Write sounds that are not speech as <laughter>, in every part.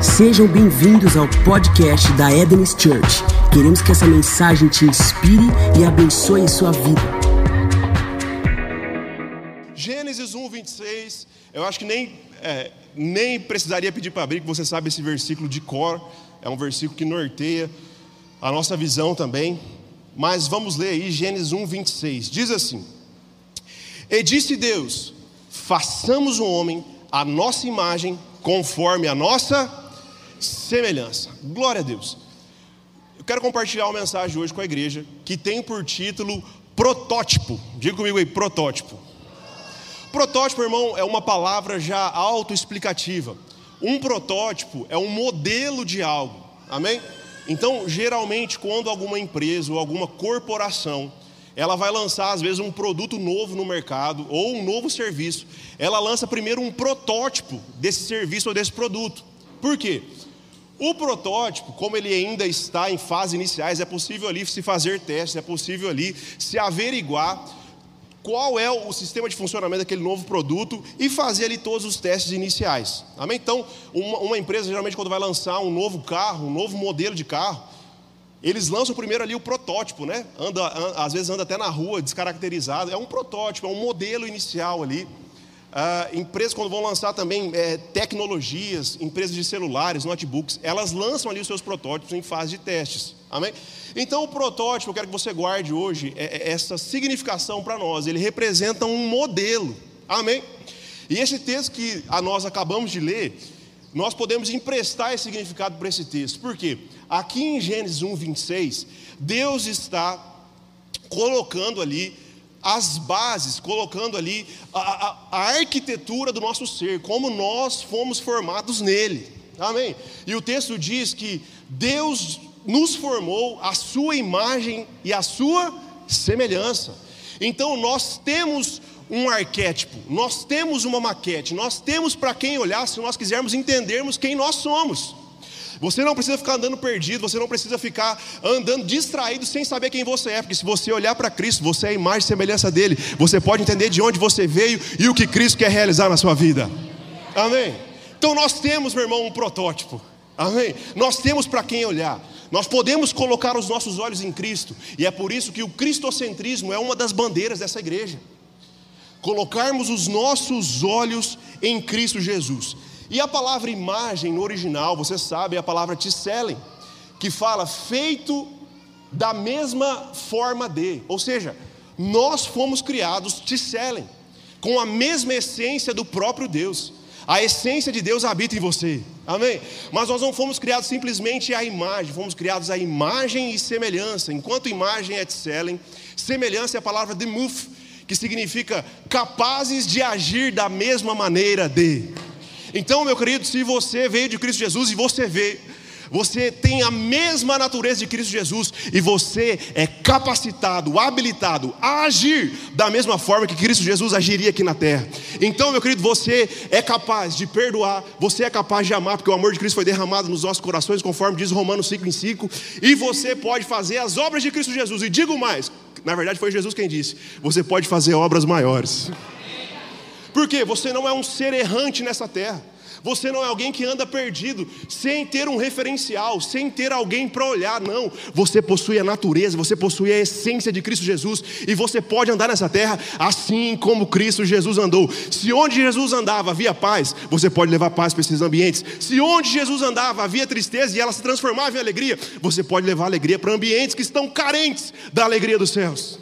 Sejam bem-vindos ao podcast da Eden's Church. Queremos que essa mensagem te inspire e abençoe sua vida. Gênesis 1, 26. Eu acho que nem, é, nem precisaria pedir para abrir, que você sabe esse versículo de cor. É um versículo que norteia a nossa visão também. Mas vamos ler aí Gênesis 1, 26. Diz assim: E disse Deus: Façamos o homem a nossa imagem, conforme a nossa semelhança. Glória a Deus. Eu quero compartilhar uma mensagem hoje com a igreja que tem por título protótipo. Diga comigo aí, protótipo. Protótipo, irmão, é uma palavra já autoexplicativa. Um protótipo é um modelo de algo. Amém? Então, geralmente, quando alguma empresa ou alguma corporação ela vai lançar às vezes um produto novo no mercado ou um novo serviço, ela lança primeiro um protótipo desse serviço ou desse produto. Por quê? O protótipo, como ele ainda está em fases iniciais, é possível ali se fazer testes, é possível ali se averiguar qual é o sistema de funcionamento daquele novo produto e fazer ali todos os testes iniciais. Amém? Então, uma, uma empresa geralmente quando vai lançar um novo carro, um novo modelo de carro, eles lançam primeiro ali o protótipo, né? Anda, às vezes anda até na rua descaracterizado. É um protótipo, é um modelo inicial ali. Ah, empresas, quando vão lançar também é, tecnologias, empresas de celulares, notebooks, elas lançam ali os seus protótipos em fase de testes. Amém? Então, o protótipo, eu quero que você guarde hoje é, é essa significação para nós. Ele representa um modelo. Amém? E esse texto que a nós acabamos de ler, nós podemos emprestar esse significado para esse texto. Por quê? Aqui em Gênesis 1, 26, Deus está colocando ali as bases, colocando ali a, a, a, arquitetura do nosso ser, como nós fomos formados nele. Amém? E o texto diz que Deus nos formou a sua imagem e a sua semelhança. Então nós temos um arquétipo, nós temos uma maquete, nós temos para quem olhar se nós quisermos entendermos quem nós somos. Você não precisa ficar andando perdido, você não precisa ficar andando distraído sem saber quem você é, porque se você olhar para Cristo, você é a imagem e semelhança dele, você pode entender de onde você veio e o que Cristo quer realizar na sua vida. Amém? Então nós temos, meu irmão, um protótipo. Amém? Nós temos para quem olhar. Nós podemos colocar os nossos olhos em Cristo, e é por isso que o cristocentrismo é uma das bandeiras dessa igreja. Colocarmos os nossos olhos em Cristo Jesus. E a palavra imagem no original, você sabe, é a palavra tisselen, que fala feito da mesma forma de, ou seja, nós fomos criados tisselen, com a mesma essência do próprio Deus. A essência de Deus habita em você. Amém? Mas nós não fomos criados simplesmente à imagem, fomos criados à imagem e semelhança. Enquanto imagem é tisselen, semelhança é a palavra demuf, que significa capazes de agir da mesma maneira de. Então, meu querido, se você veio de Cristo Jesus e você vê, você tem a mesma natureza de Cristo Jesus e você é capacitado, habilitado a agir da mesma forma que Cristo Jesus agiria aqui na terra. Então, meu querido, você é capaz de perdoar, você é capaz de amar, porque o amor de Cristo foi derramado nos nossos corações, conforme diz Romanos 5 em 5, e você pode fazer as obras de Cristo Jesus. E digo mais, na verdade foi Jesus quem disse: você pode fazer obras maiores. Porque você não é um ser errante nessa terra. Você não é alguém que anda perdido, sem ter um referencial, sem ter alguém para olhar, não. Você possui a natureza, você possui a essência de Cristo Jesus, e você pode andar nessa terra assim como Cristo Jesus andou. Se onde Jesus andava havia paz, você pode levar paz para esses ambientes. Se onde Jesus andava havia tristeza e ela se transformava em alegria, você pode levar alegria para ambientes que estão carentes da alegria dos céus.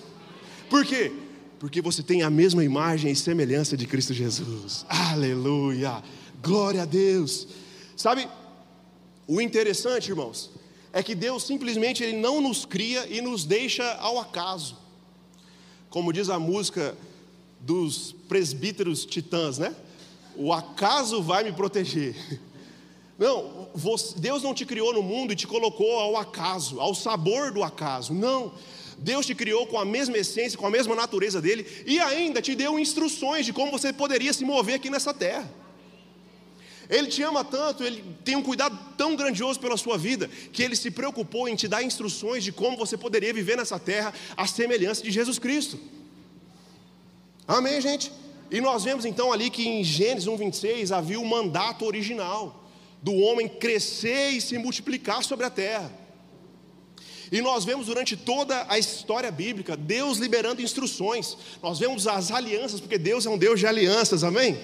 Por quê? Porque você tem a mesma imagem e semelhança de Cristo Jesus. Aleluia! Glória a Deus. Sabe, o interessante, irmãos, é que Deus simplesmente ele não nos cria e nos deixa ao acaso. Como diz a música dos presbíteros titãs, né? O acaso vai me proteger. Não, Deus não te criou no mundo e te colocou ao acaso, ao sabor do acaso. Não. Deus te criou com a mesma essência, com a mesma natureza dele e ainda te deu instruções de como você poderia se mover aqui nessa terra. Ele te ama tanto, ele tem um cuidado tão grandioso pela sua vida, que ele se preocupou em te dar instruções de como você poderia viver nessa terra à semelhança de Jesus Cristo. Amém, gente? E nós vemos então ali que em Gênesis 1:26 havia o mandato original. do homem crescer e se multiplicar sobre a terra. E nós vemos durante toda a história bíblica Deus liberando instruções. Nós vemos as alianças, porque Deus é um Deus de alianças, amém?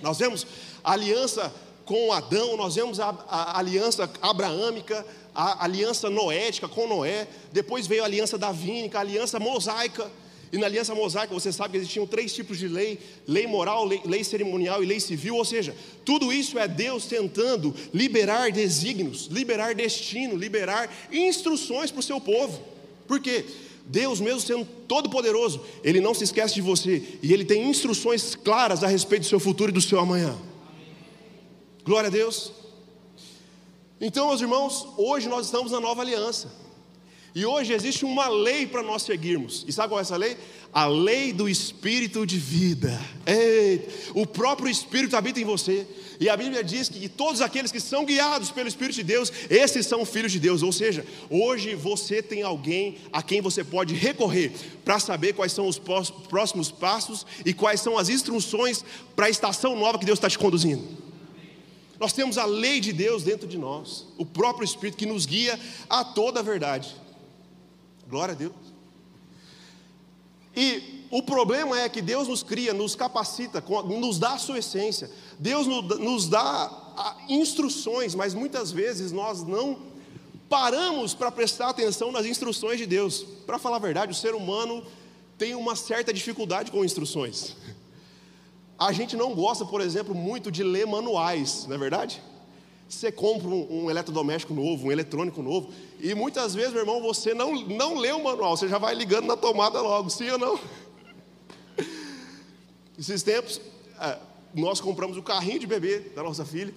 Nós vemos a aliança com Adão, nós vemos a, a, aliança abraâmica, a aliança noética com Noé, depois veio a aliança davínica, a aliança mosaica. E na aliança mosaica você sabe que existiam três tipos de lei: lei moral, lei, lei, cerimonial e lei civil. Ou seja, tudo isso é Deus tentando liberar desígnios, liberar destino, liberar instruções para o seu povo. Por quê? Deus, mesmo sendo todo-poderoso, Ele não se esquece de você e Ele tem instruções claras a respeito do seu futuro e do seu amanhã. Glória a Deus. Então, meus irmãos, hoje nós estamos na nova aliança. E hoje existe uma lei para nós seguirmos. E sabe qual é essa lei? A lei do Espírito de vida. Ei, o próprio Espírito habita em você. E a Bíblia diz que todos aqueles que são guiados pelo Espírito de Deus, esses são filhos de Deus. Ou seja, hoje você tem alguém a quem você pode recorrer para saber quais são os próximos passos e quais são as instruções para a estação nova que Deus está te conduzindo. Nós temos a lei de Deus dentro de nós, o próprio Espírito que nos guia a toda a verdade. Glória a Deus. E o problema é que Deus nos cria, nos capacita, nos dá a sua essência. Deus nos dá instruções, mas muitas vezes nós não paramos para prestar atenção nas instruções de Deus. Para falar a verdade, o ser humano tem uma certa dificuldade com instruções. A gente não gosta, por exemplo, muito de ler manuais, não é verdade? Você compra um, um, eletrodoméstico novo, um eletrônico novo, e muitas vezes, meu irmão, você não, não lê o manual, você já vai ligando na tomada logo, sim ou não? <laughs> Esses tempos, é, nós compramos o carrinho de bebê da nossa filha,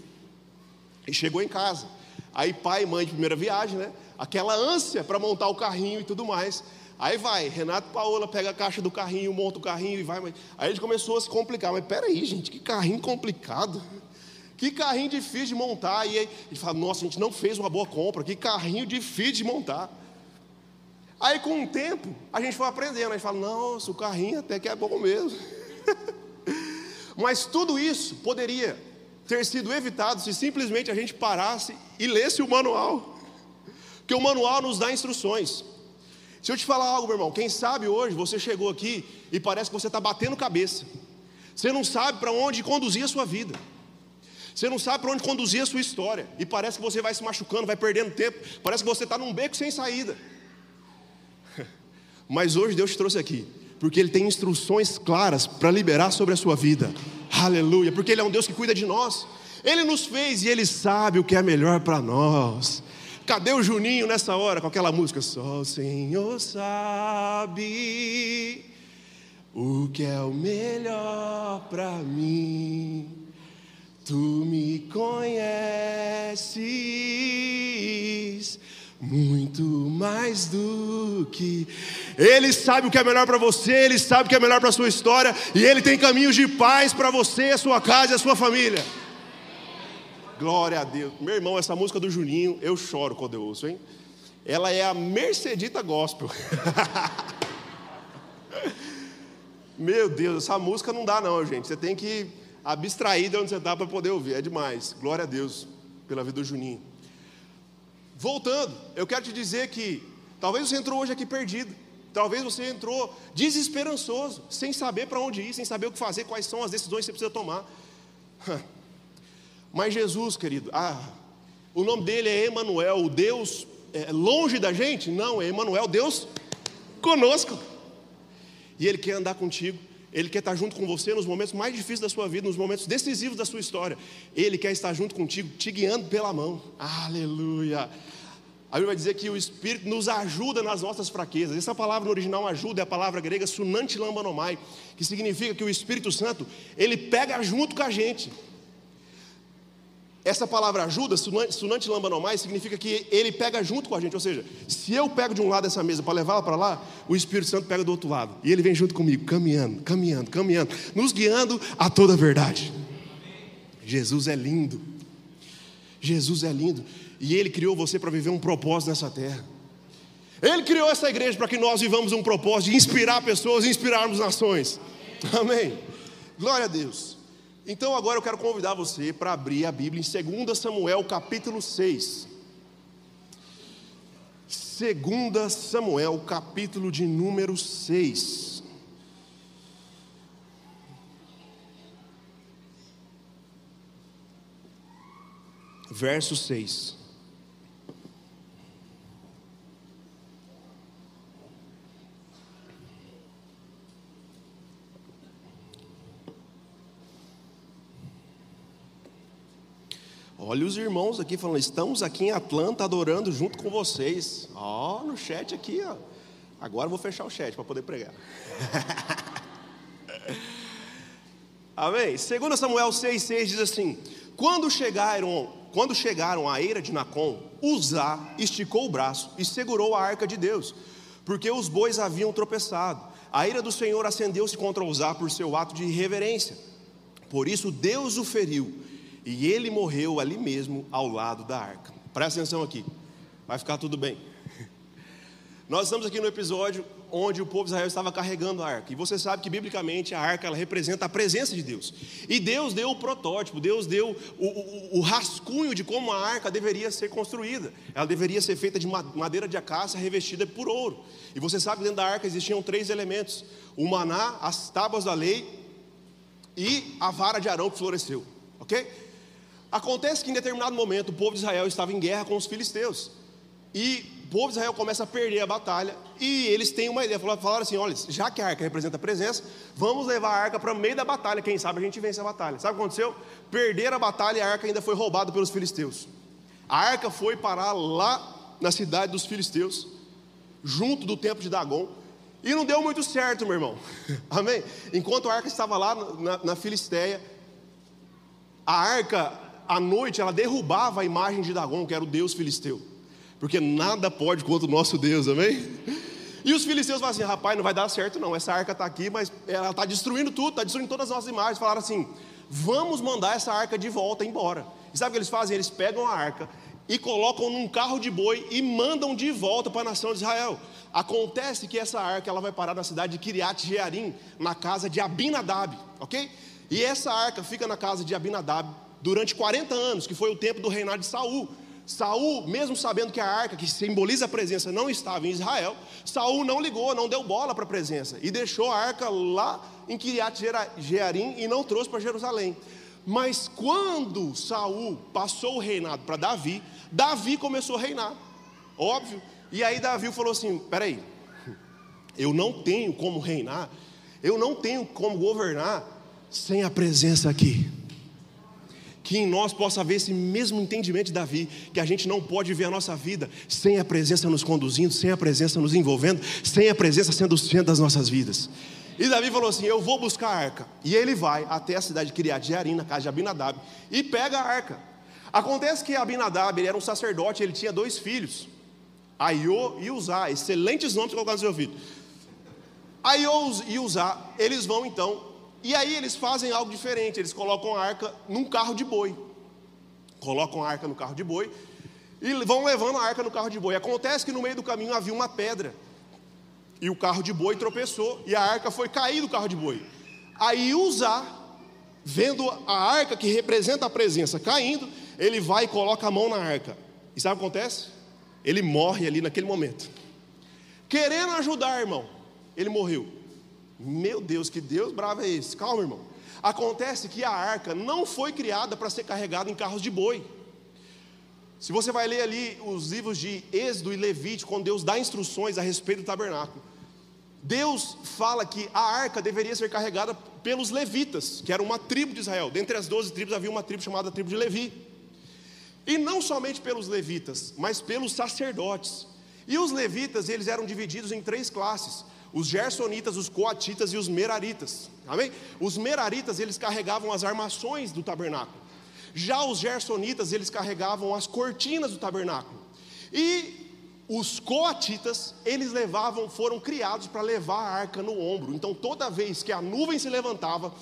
e chegou em casa. Aí, pai e mãe de primeira viagem, né? Aquela ânsia para montar o carrinho e tudo mais. Aí vai, Renato Paola pega a caixa do carrinho, monta o carrinho e vai. Aí a gente começou a se complicar. Mas peraí, gente, que carrinho complicado. Que carrinho difícil de montar. E aí ele fala, nossa, a gente não fez uma boa compra, que carrinho difícil de montar. Aí com o tempo, a gente foi aprendendo, a gente fala, nossa, o carrinho até que é bom mesmo. <laughs> Mas tudo isso poderia ter sido evitado se simplesmente a gente parasse e lesse o manual. Porque o manual nos dá instruções. Se eu te falar algo, meu irmão, quem sabe hoje você chegou aqui e parece que você está batendo cabeça. Você não sabe para onde conduzir a sua vida. Você não sabe para onde conduzir a sua história. E parece que você vai se machucando, vai perdendo tempo. Parece que você está num beco sem saída. <laughs> Mas hoje Deus te trouxe aqui. Porque Ele tem instruções claras para liberar sobre a sua vida. Aleluia. Porque Ele é um Deus que cuida de nós. Ele nos fez e Ele sabe o que é melhor para nós. Cadê o Juninho nessa hora com aquela música? Só o Senhor sabe o que é o melhor para mim. Tu me conheces muito mais do que Ele sabe o que é melhor para você, Ele sabe o que é melhor para sua história e Ele tem caminhos de paz para você, a sua casa e a sua família. Glória a Deus. Meu irmão, essa música do Juninho, eu choro quando eu ouço, hein? Ela é a Mercedita Gospel. <laughs> Meu Deus, essa música não dá não, gente. Você tem que abstrair de onde você está para poder ouvir. É demais. Glória a Deus pela vida do Juninho. Voltando, eu quero te dizer que talvez você entrou hoje aqui perdido. Talvez você entrou desesperançoso, sem saber para onde ir, sem saber o que fazer, quais são as decisões que você precisa tomar. <laughs> Mas Jesus, querido, ah, o nome dele é Emanuel, o Deus é, longe da gente? Não, é Emanuel, Deus conosco. E ele quer andar contigo. Ele quer estar junto com você nos momentos mais difíceis da sua vida, nos momentos decisivos da sua história. Ele quer estar junto contigo, te guiando pela mão. Aleluia. A Bíblia vai dizer que o Espírito nos ajuda nas nossas fraquezas. Essa palavra no original ajuda é a palavra grega sunanti lambanomai, que significa que o Espírito Santo, ele pega junto com a gente. Essa palavra ajuda, sunante lambanomai, significa que ele pega junto com a gente. Ou seja, se eu pego de um lado dessa mesa para levá-la para lá, o Espírito Santo pega do outro lado. E ele vem junto comigo, caminhando, caminhando, caminhando, nos guiando a toda a verdade. Jesus é lindo. Jesus é lindo. E ele criou você para viver um propósito nessa terra. Ele criou essa igreja para que nós vivamos um propósito de inspirar pessoas e inspirarmos nações. Amém. Glória a Deus. Então agora eu quero convidar você para abrir a Bíblia em 2 Samuel capítulo 6. 2 Samuel capítulo de número 6. Verso 6. Olha os irmãos aqui falando, estamos aqui em Atlanta adorando junto com vocês. Ó, oh, no chat aqui, ó. Agora vou fechar o chat para poder pregar. <laughs> Amém? Segundo Samuel 6,6 diz assim: Quando chegaram, quando chegaram à eira de Nacon, Uzá esticou o braço e segurou a arca de Deus, porque os bois haviam tropeçado. A ira do Senhor acendeu-se contra Uzá por seu ato de irreverência. Por isso Deus o feriu e ele morreu ali mesmo, ao lado da arca. Presta atenção aqui, vai ficar tudo bem. <laughs> Nós estamos aqui no episódio onde o povo de Israel estava carregando a arca. E você sabe que biblicamente a arca ela representa a presença de Deus. E Deus deu o protótipo, Deus deu o, o, o rascunho de como a arca deveria ser construída. Ela deveria ser feita de madeira de acácia revestida por ouro. E você sabe que dentro da arca existiam três elementos: o maná, as tábuas da lei e a vara de Arão que floresceu. Ok? Acontece que em determinado momento o povo de Israel estava em guerra com os filisteus. E o povo de Israel começa a perder a batalha. E eles têm uma ideia. Falaram assim: olha, já que a arca representa a presença, vamos levar a arca para o meio da batalha. Quem sabe a gente vence a batalha. Sabe o que aconteceu? Perderam a batalha e a arca ainda foi roubada pelos filisteus. A arca foi parar lá na cidade dos filisteus, junto do templo de Dagon. E não deu muito certo, meu irmão. <laughs> Amém? Enquanto a arca estava lá na, na Filisteia, a arca à noite ela derrubava a imagem de Dagon, que era o deus filisteu. Porque nada pode contra o nosso Deus, amém? E os filisteus falaram assim: rapaz, não vai dar certo não. Essa arca está aqui, mas ela está destruindo tudo, está destruindo todas as nossas imagens. Falaram assim: vamos mandar essa arca de volta embora. E sabe o que eles fazem? Eles pegam a arca e colocam num carro de boi e mandam de volta para a nação de Israel. Acontece que essa arca ela vai parar na cidade de Kiriat Jearim, na casa de Abinadab, ok? E essa arca fica na casa de Abinadab durante 40 anos, que foi o tempo do reinado de Saul. Saul, mesmo sabendo que a arca que simboliza a presença não estava em Israel, Saul não ligou, não deu bola para a presença e deixou a arca lá em Kiriat Jearim e não trouxe para Jerusalém. Mas quando Saul passou o reinado para Davi, Davi começou a reinar. Óbvio. E aí Davi falou assim: "Peraí, eu não tenho como reinar, eu não tenho como governar sem a presença aqui que em nós possa haver esse mesmo entendimento de Davi, que a gente não pode ver a nossa vida sem a presença nos conduzindo, sem a presença nos envolvendo, sem a presença sendo o centro das nossas vidas. E Davi falou assim: Eu vou buscar a arca. E ele vai até a cidade de Criat na casa de Abinadab, e pega a arca. Acontece que Abinadab ele era um sacerdote, ele tinha dois filhos, Aiô e Uzá, excelentes nomes colocar no seu filho. Aiô e Uzá, eles vão então e aí eles fazem algo diferente, eles colocam a arca num carro de boi. Colocam a arca no carro de boi e vão levando a arca no carro de boi. Acontece que no meio do caminho havia uma pedra. E o carro de boi tropeçou e a arca foi cair do carro de boi. Aí Uzá, vendo a arca que representa a presença caindo, ele vai e coloca a mão na arca. E sabe o que acontece? Ele morre ali naquele momento. Querendo ajudar, irmão, ele morreu. Meu Deus, que Deus bravo é esse? Calma, irmão. Acontece que a arca não foi criada para ser carregada em carros de boi. Se você vai ler ali os livros de Êxodo e Levítico, quando Deus dá instruções a respeito do tabernáculo, Deus fala que a arca deveria ser carregada pelos levitas, que era uma tribo de Israel. Dentre as doze tribos havia uma tribo chamada tribo de Levi. E não somente pelos levitas, mas pelos sacerdotes. E os levitas, eles eram divididos em três classes os gersonitas, os coatitas e os meraritas. Amém? Os meraritas, eles carregavam as armações do tabernáculo. Já os gersonitas, eles carregavam as cortinas do tabernáculo. E os coatitas, eles levavam, foram criados para levar a arca no ombro. Então, toda vez que a nuvem se levantava,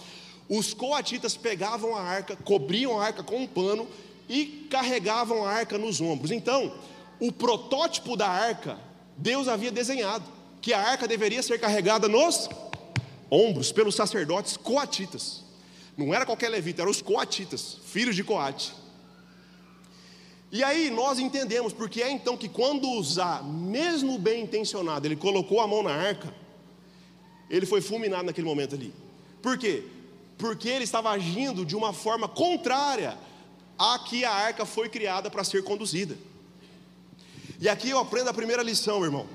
os coatitas pegavam a arca, cobriam a arca com um pano e carregavam a arca nos ombros. Então, o protótipo da arca, Deus havia desenhado que a arca deveria ser carregada nos ombros pelos sacerdotes coatitas. Não era qualquer levita, eram os coatitas, filhos de Coate. E aí nós entendemos porque é então que quando Uzá, mesmo bem intencionado, ele colocou a mão na arca, ele foi fulminado naquele momento ali. Por quê? Porque ele estava agindo de uma forma contrária a que a arca foi criada para ser conduzida. E aqui eu aprendo a primeira lição, irmão.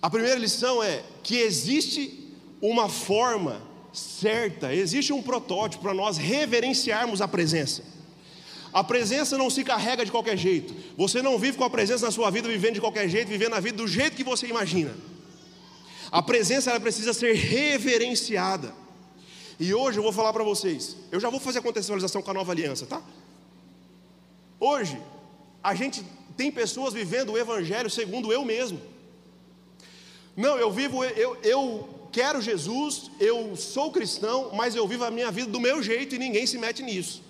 A primeira lição é que existe uma forma certa, existe um protótipo para nós reverenciarmos a presença. A presença não se carrega de qualquer jeito. Você não vive com a presença na sua vida vivendo de qualquer jeito, vivendo a vida do jeito que você imagina. A presença ela precisa ser reverenciada. E hoje eu vou falar para vocês. Eu já vou fazer a contextualização com a nova aliança, tá? Hoje a gente tem pessoas vivendo o evangelho segundo eu mesmo. Não, eu vivo, eu, eu quero Jesus, eu sou cristão, mas eu vivo a minha vida do meu jeito e ninguém se mete nisso.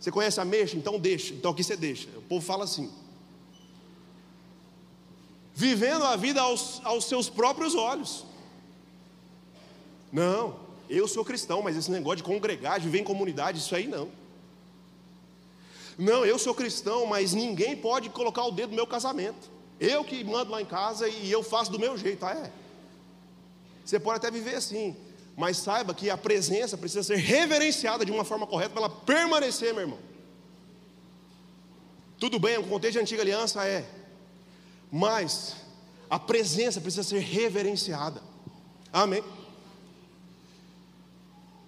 Você conhece a mexa? Então deixa. Então aqui você deixa. O povo fala assim. Vivendo a vida aos, aos seus próprios olhos. Não, eu sou cristão, mas esse negócio de congregar, de viver em comunidade, isso aí não. Não, eu sou cristão, mas ninguém pode colocar o dedo no meu casamento. Eu que mando lá em casa e eu faço do meu jeito. Ah, é? Você pode até viver assim, mas saiba que a presença precisa ser reverenciada de uma forma correta para ela permanecer, meu irmão. Tudo bem, o contexto de antiga aliança é, mas a presença precisa ser reverenciada. Amém.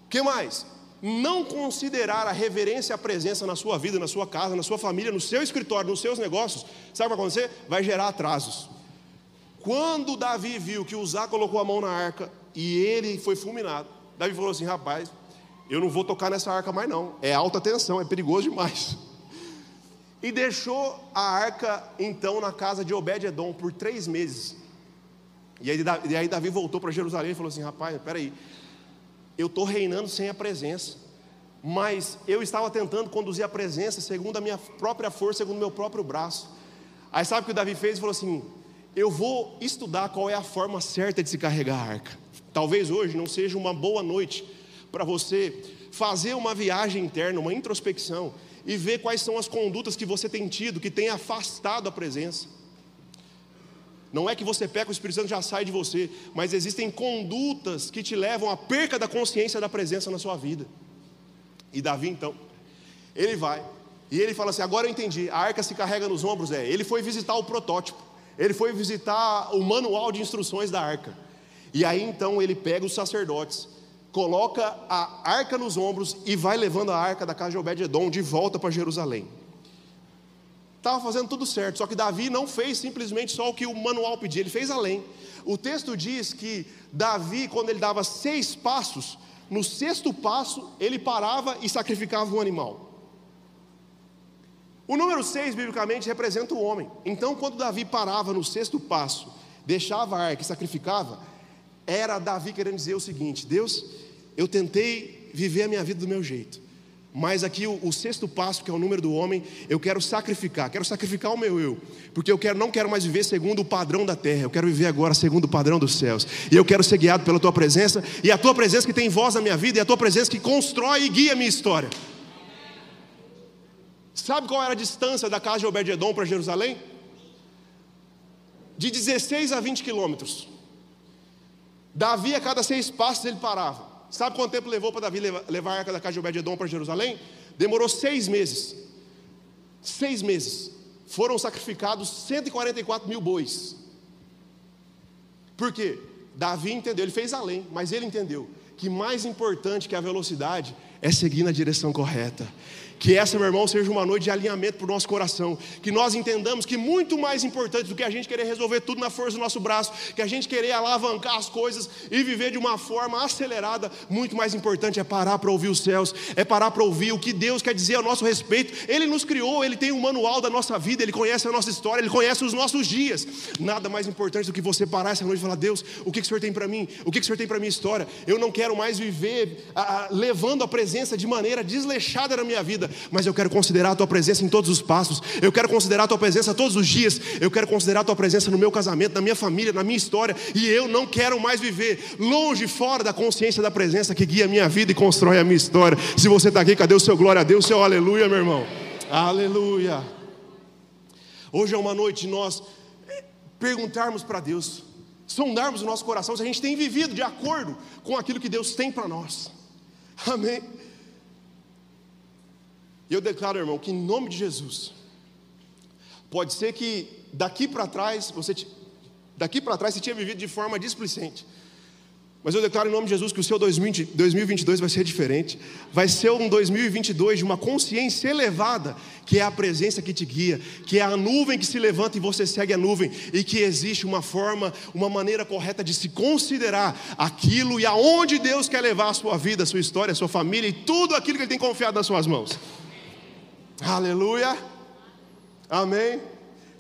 O que mais? Não considerar a reverência à presença na sua vida, na sua casa, na sua família, no seu escritório, nos seus negócios, sabe o que vai acontecer? Vai gerar atrasos. Quando Davi viu que Uzá colocou a mão na arca e ele foi fulminado. Davi falou assim: rapaz, eu não vou tocar nessa arca mais não, é alta tensão, é perigoso demais. E deixou a arca então na casa de Obed-Edom por três meses. E aí, e aí Davi voltou para Jerusalém e falou assim: rapaz, peraí, eu estou reinando sem a presença, mas eu estava tentando conduzir a presença segundo a minha própria força, segundo o meu próprio braço. Aí sabe o que o Davi fez? Ele falou assim: eu vou estudar qual é a forma certa de se carregar a arca. Talvez hoje não seja uma boa noite para você fazer uma viagem interna, uma introspecção e ver quais são as condutas que você tem tido que tem afastado a presença. Não é que você peca, o Espírito Santo já sai de você, mas existem condutas que te levam à perca da consciência da presença na sua vida. E Davi, então, ele vai, e ele fala assim: agora eu entendi, a arca se carrega nos ombros, é. Ele foi visitar o protótipo, ele foi visitar o manual de instruções da arca. E aí então ele pega os sacerdotes, coloca a arca nos ombros e vai levando a arca da casa de Obed-Edom de volta para Jerusalém. Estava fazendo tudo certo, só que Davi não fez simplesmente só o que o manual pedia, ele fez além. O texto diz que Davi, quando ele dava seis passos, no sexto passo ele parava e sacrificava um animal. O número seis, biblicamente, representa o homem. Então, quando Davi parava no sexto passo, deixava a arca e sacrificava, era Davi querendo dizer o seguinte: Deus, eu tentei viver a minha vida do meu jeito, mas aqui o, o, sexto passo, que é o número do homem, eu quero sacrificar, quero sacrificar o meu eu, porque eu quero, não quero mais viver segundo o padrão da terra, eu quero viver agora segundo o padrão dos céus, e eu quero ser guiado pela tua presença, e a tua presença que tem voz na minha vida, e a tua presença que constrói e guia a minha história. Sabe qual era a distância da casa de Obed-Edom para Jerusalém? De 16 a 20 quilômetros. Davi, a cada seis passos, ele parava. Sabe quanto tempo levou para Davi levar a arca da casa de Obed-Edom para Jerusalém? Demorou seis meses. Seis meses. Foram sacrificados 144 mil bois. Por quê? Davi entendeu, ele fez além, mas ele entendeu que mais importante que a velocidade é seguir na direção correta. Que essa, meu irmão, seja uma noite de alinhamento para o nosso coração. Que nós entendamos que muito mais importante do que a gente querer resolver tudo na força do nosso braço, que a gente querer alavancar as coisas e viver de uma forma acelerada, muito mais importante é parar para ouvir os céus, é parar para ouvir o que Deus quer dizer a nosso respeito. Ele nos criou, Ele tem um manual da nossa vida, Ele conhece a nossa história, Ele conhece os nossos dias. Nada mais importante do que você parar essa noite e falar: Deus, o que, que o Senhor tem para mim? O que, que o Senhor tem para minha história? Eu não quero mais viver levando a presença presença de maneira desleixada na minha vida, mas eu quero considerar a tua presença em todos os passos, eu quero considerar a tua presença todos os dias, eu quero considerar a tua presença no meu casamento, na minha família, na minha história, e eu não quero mais viver longe, fora da consciência da presença que guia a minha vida e constrói a minha história. Se você está aqui, cadê o seu glória a Deus, seu aleluia, meu irmão? Aleluia. Hoje é uma noite de nós eh, perguntarmos para Deus, sondarmos o nosso coração se a gente tem vivido de acordo com aquilo que Deus tem para nós. Amém. E eu declaro, irmão, que em nome de Jesus, pode ser que daqui para trás você daqui para trás você tinha vivido de forma displicente. Mas eu declaro em nome de Jesus que o seu 2020, 2022 vai ser diferente. Vai ser um 2022 de uma consciência elevada, que é a presença que te guia, que é a nuvem que se levanta e você segue a nuvem, e que existe uma forma, uma maneira correta de se considerar aquilo e aonde Deus quer levar a sua vida, a sua história, a sua família e tudo aquilo que Ele tem confiado nas suas mãos. Aleluia. Amém.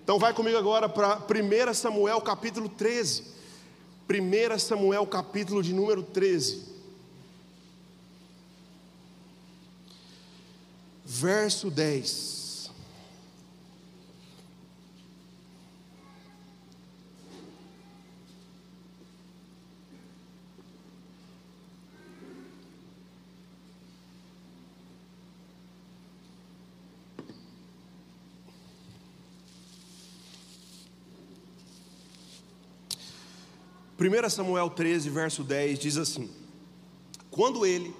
Então vai comigo agora para 1 Samuel capítulo 13. 1 Samuel capítulo de número 13. Verso 10. Primeira Samuel 13, verso 10 diz assim: Quando ele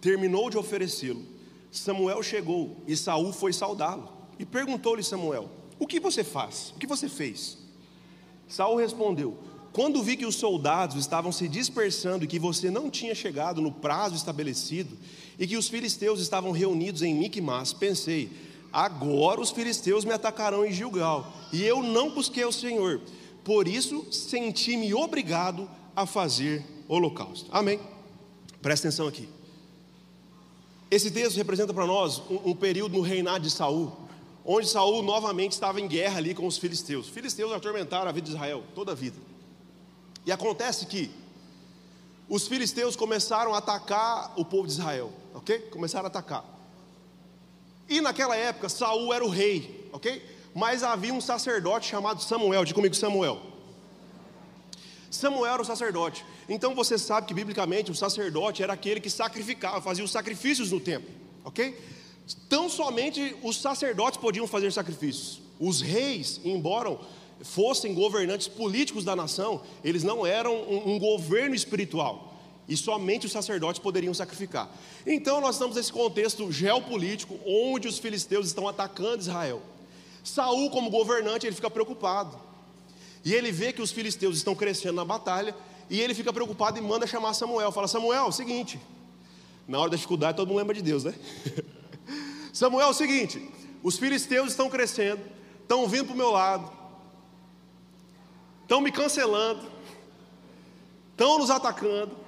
terminou de oferecê-lo, Samuel chegou e Saul foi saudá-lo. E perguntou-lhe Samuel: O que você faz? O que você fez? Saul respondeu: Quando vi que os soldados estavam se dispersando e que você não tinha chegado no prazo estabelecido e que os filisteus estavam reunidos em Micmas, pensei: Agora os filisteus me atacarão em Gilgal, e eu não busquei o Senhor. Por isso senti-me obrigado a fazer holocausto. Amém. Presta atenção aqui. Esse texto representa para nós um, um, período no reinado de Saul, onde Saul novamente estava em guerra ali com os filisteus. Os filisteus atormentaram a vida de Israel toda a vida. E acontece que os filisteus começaram a atacar o povo de Israel, ok? Começaram a atacar. E naquela época Saul era o rei, ok? Mas havia um sacerdote chamado Samuel, diga comigo Samuel. Samuel era o sacerdote. Então você sabe que biblicamente o sacerdote era aquele que sacrificava, fazia os sacrifícios no templo, ok? Tão somente os sacerdotes podiam fazer sacrifícios. Os reis, embora fossem governantes políticos da nação, eles não eram um, um governo espiritual. E somente os sacerdotes poderiam sacrificar. Então nós estamos nesse contexto geopolítico onde os filisteus estão atacando Israel. Saul, como governante, ele fica preocupado. E ele vê que os filisteus estão crescendo na batalha, e ele fica preocupado e manda chamar Samuel. Fala: Samuel, é o seguinte. Na hora da dificuldade, todo mundo lembra de Deus, né? <laughs> Samuel, é o seguinte: os filisteus estão crescendo, estão vindo para o meu lado, estão me cancelando, estão nos atacando.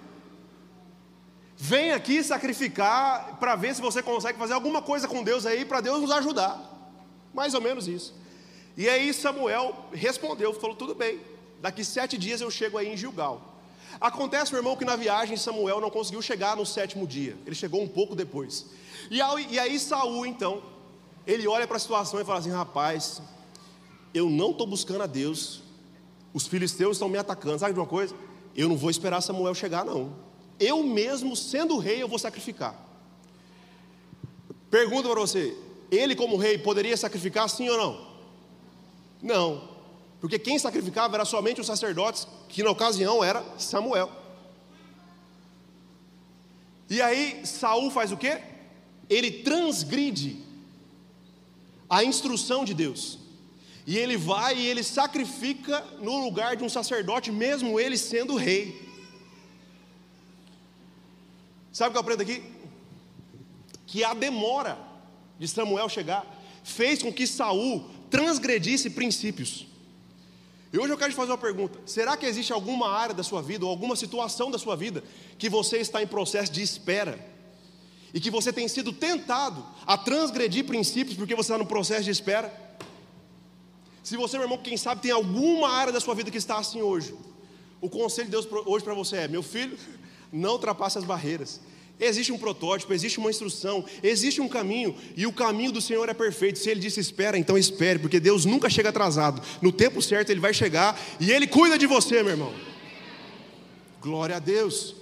Vem aqui sacrificar para ver se você consegue fazer alguma coisa com Deus aí, para Deus nos ajudar. Mais ou menos isso. E aí Samuel respondeu, falou: tudo bem, daqui sete dias eu chego aí em Gilgal. Acontece, meu irmão, que na viagem Samuel não conseguiu chegar no sétimo dia, ele chegou um pouco depois. E aí, Saul, então, ele olha para a situação e fala assim: rapaz, eu não estou buscando a Deus, os filisteus estão me atacando, sabe de uma coisa? Eu não vou esperar Samuel chegar, não. Eu mesmo, sendo rei, eu vou sacrificar. Pergunta para você: ele, como rei, poderia sacrificar sim ou não? Não, porque quem sacrificava era somente os sacerdotes, que na ocasião era Samuel. E aí Saul faz o quê? Ele transgride a instrução de Deus. E ele vai e ele sacrifica no lugar de um sacerdote, mesmo ele sendo rei. Sabe o que eu aprendo aqui? Que a demora de Samuel chegar, fez com que Saul transgredisse princípios. E hoje eu quero te fazer uma pergunta: será que existe alguma área da sua vida, ou alguma situação da sua vida, que você está em processo de espera, e que você tem sido tentado a transgredir princípios porque você está no processo de espera? Se você, meu irmão, quem sabe tem alguma área da sua vida que está assim hoje, o conselho de Deus hoje para você é: meu filho, não ultrapasse as barreiras, Existe um protótipo, existe uma instrução, existe um caminho, e o caminho do Senhor é perfeito. Se Ele disse espera, então espere, porque Deus nunca chega atrasado. No tempo certo Ele vai chegar e Ele cuida de você, meu irmão. Glória a Deus.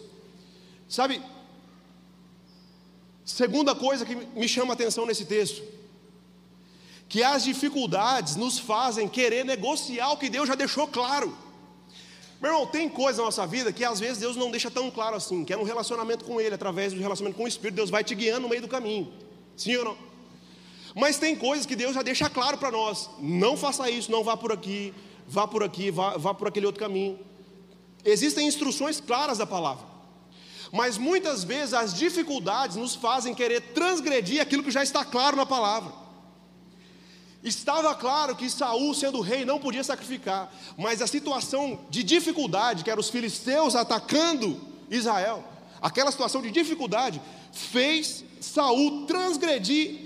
Sabe, segunda coisa que me chama a atenção nesse texto, que as dificuldades nos fazem querer negociar o que Deus já deixou claro. Meu irmão, tem coisa na nossa vida que às vezes Deus não deixa tão claro assim, que é no relacionamento com Ele, através do relacionamento com o Espírito, Deus vai te guiando no meio do caminho. Sim ou não? Mas tem coisas que Deus já deixa claro para nós: não faça isso, não vá por aqui, vá por aqui, vá, vá por aquele outro caminho. Existem instruções claras da palavra. Mas muitas vezes as dificuldades nos fazem querer transgredir aquilo que já está claro na palavra. Estava claro que Saul, sendo rei, não podia sacrificar, mas a situação de dificuldade, que eram os filisteus atacando Israel, aquela situação de dificuldade, fez Saul transgredir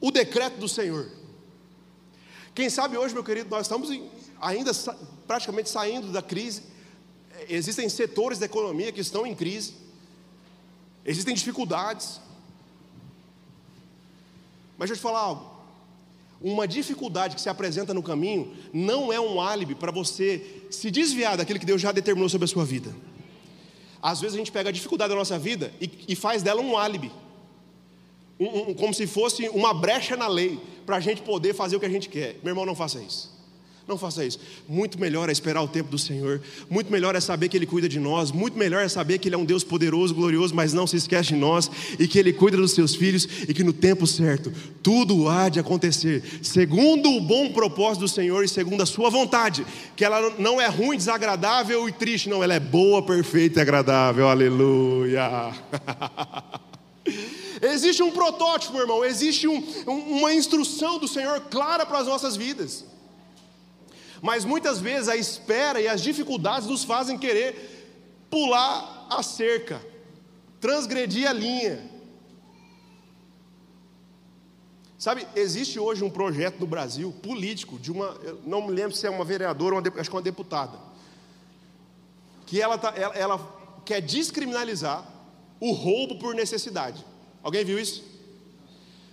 o decreto do Senhor. Quem sabe hoje, meu querido, nós estamos ainda praticamente saindo da crise. Existem setores da economia que estão em crise, existem dificuldades. Mas deixa eu te falar algo uma dificuldade que se apresenta no caminho não é um álibi para você se desviar daquilo que Deus já determinou sobre a sua vida. Às vezes a gente pega a dificuldade da nossa vida e, e faz dela um álibi, um, um, como se fosse uma brecha na lei, para a gente poder fazer o que a gente quer. Meu irmão, não faça isso. Não faça isso. Muito melhor é esperar o tempo do Senhor. Muito melhor é saber que Ele cuida de nós. Muito melhor é saber que Ele é um Deus poderoso, glorioso, mas não se esquece de nós. E que Ele cuida dos seus filhos. E que no tempo certo, tudo há de acontecer. Segundo o bom propósito do Senhor e segundo a Sua vontade. Que ela não é ruim, desagradável e triste. Não, ela é boa, perfeita e agradável. Aleluia. <laughs> Existe um protótipo, irmão. Existe um, uma instrução do Senhor clara para as nossas vidas. Mas muitas vezes a espera e as dificuldades nos fazem querer pular a cerca, transgredir a linha. Sabe, existe hoje um projeto no Brasil, político, de uma, não me lembro se é uma vereadora ou uma, acho que é uma deputada, que ela, tá, ela, ela quer descriminalizar o roubo por necessidade. Alguém viu isso?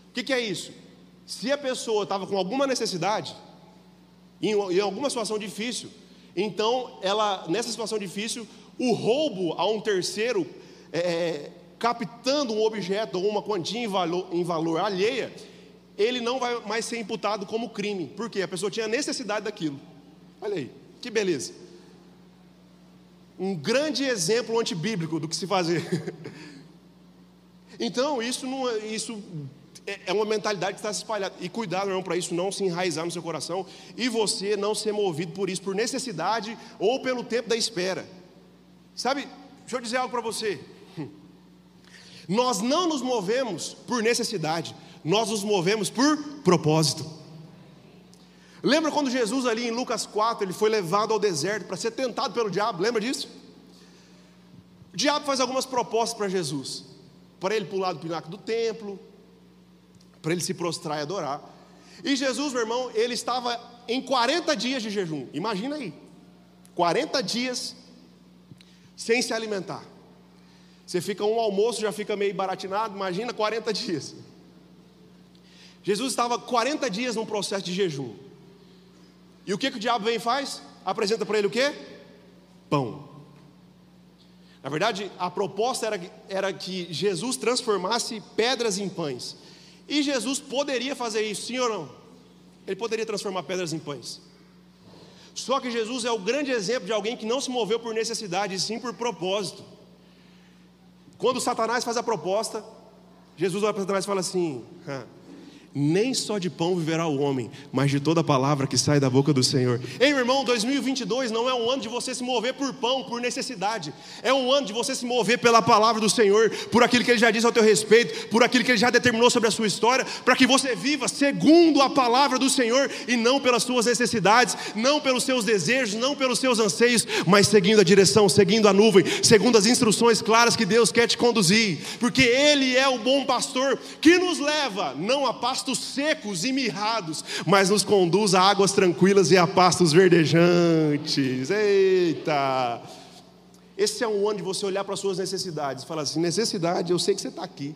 O que, que é isso? Se a pessoa estava com alguma necessidade, em, em alguma situação difícil. Então, ela, nessa situação difícil, o roubo a um terceiro, é, é, captando um objeto ou uma quantia em valor, em valor alheia, ele não vai mais ser imputado como crime, porque a pessoa tinha necessidade daquilo. Olha aí, que beleza. Um grande exemplo antibíblico do que se fazer. <laughs> então, isso, não, é, isso é, é uma mentalidade que está se espalhada. E cuidado, irmão, para isso não se enraizar no seu coração e você não ser movido por isso, por necessidade ou pelo tempo da espera. Sabe, deixa eu dizer algo para você. <laughs> Nós não nos movemos por necessidade, nós nos movemos por propósito. Lembra quando Jesus, ali em Lucas 4, ele foi levado ao deserto para ser tentado pelo diabo? Lembra disso? O diabo faz algumas propostas para Jesus, para ele pular do pináculo do templo, para ele se prostrar e adorar. E Jesus, meu irmão, ele estava em 40 dias de jejum. Imagina aí. 40 dias sem se alimentar. Você fica um almoço, já fica meio baratinado, imagina 40 dias. Jesus estava 40 dias num processo de jejum. E o que, que o diabo vem e faz? Apresenta para ele o que? Pão. Na verdade, a proposta era, era que Jesus transformasse pedras em pães. E Jesus poderia fazer isso, sim ou não? Ele poderia transformar pedras em pães. Só que Jesus é o grande exemplo de alguém que não se moveu por necessidade, e sim por propósito. Quando Satanás faz a proposta, Jesus olha para Satanás e fala assim: nem só de pão viverá o homem, mas de toda palavra que sai da boca do Senhor. Ei, meu irmão, 2022 não é um ano de você se mover por pão, por necessidade. É um ano de você se mover pela palavra do Senhor, por aquilo que Ele já disse ao teu respeito, por aquilo que Ele já determinou sobre a sua história, para que você viva segundo a palavra do Senhor e não pelas suas necessidades, não pelos seus desejos, não pelos seus anseios, mas seguindo a direção, seguindo a nuvem, segundo as instruções claras que Deus quer te conduzir, porque Ele é o bom pastor que nos leva não a pasto pastos secos e mirrados, mas nos conduz a águas tranquilas e a pastos verdejantes. Eita! Esse é um ano de você olhar para as suas necessidades, falar assim: necessidade, eu sei que você está aqui,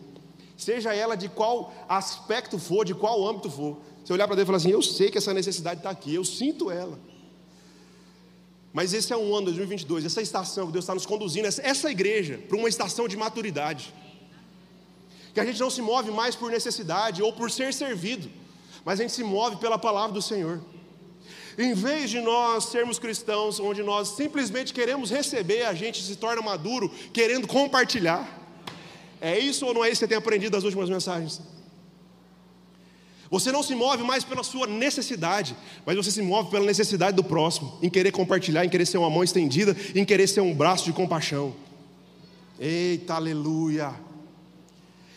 seja ela de qual aspecto for, de qual âmbito for. Você olhar para Deus e falar assim: eu sei que essa necessidade está aqui, eu sinto ela. Mas esse é um ano 2022, essa estação que Deus está nos conduzindo, essa igreja, para uma estação de maturidade. Que a gente não se move mais por necessidade ou por ser servido, mas a gente se move pela palavra do Senhor. Em vez de nós sermos cristãos, onde nós simplesmente queremos receber, a gente se torna maduro querendo compartilhar. É isso ou não é isso que você tem aprendido das últimas mensagens? Você não se move mais pela sua necessidade, mas você se move pela necessidade do próximo, em querer compartilhar, em querer ser uma mão estendida, em querer ser um braço de compaixão. Eita, aleluia!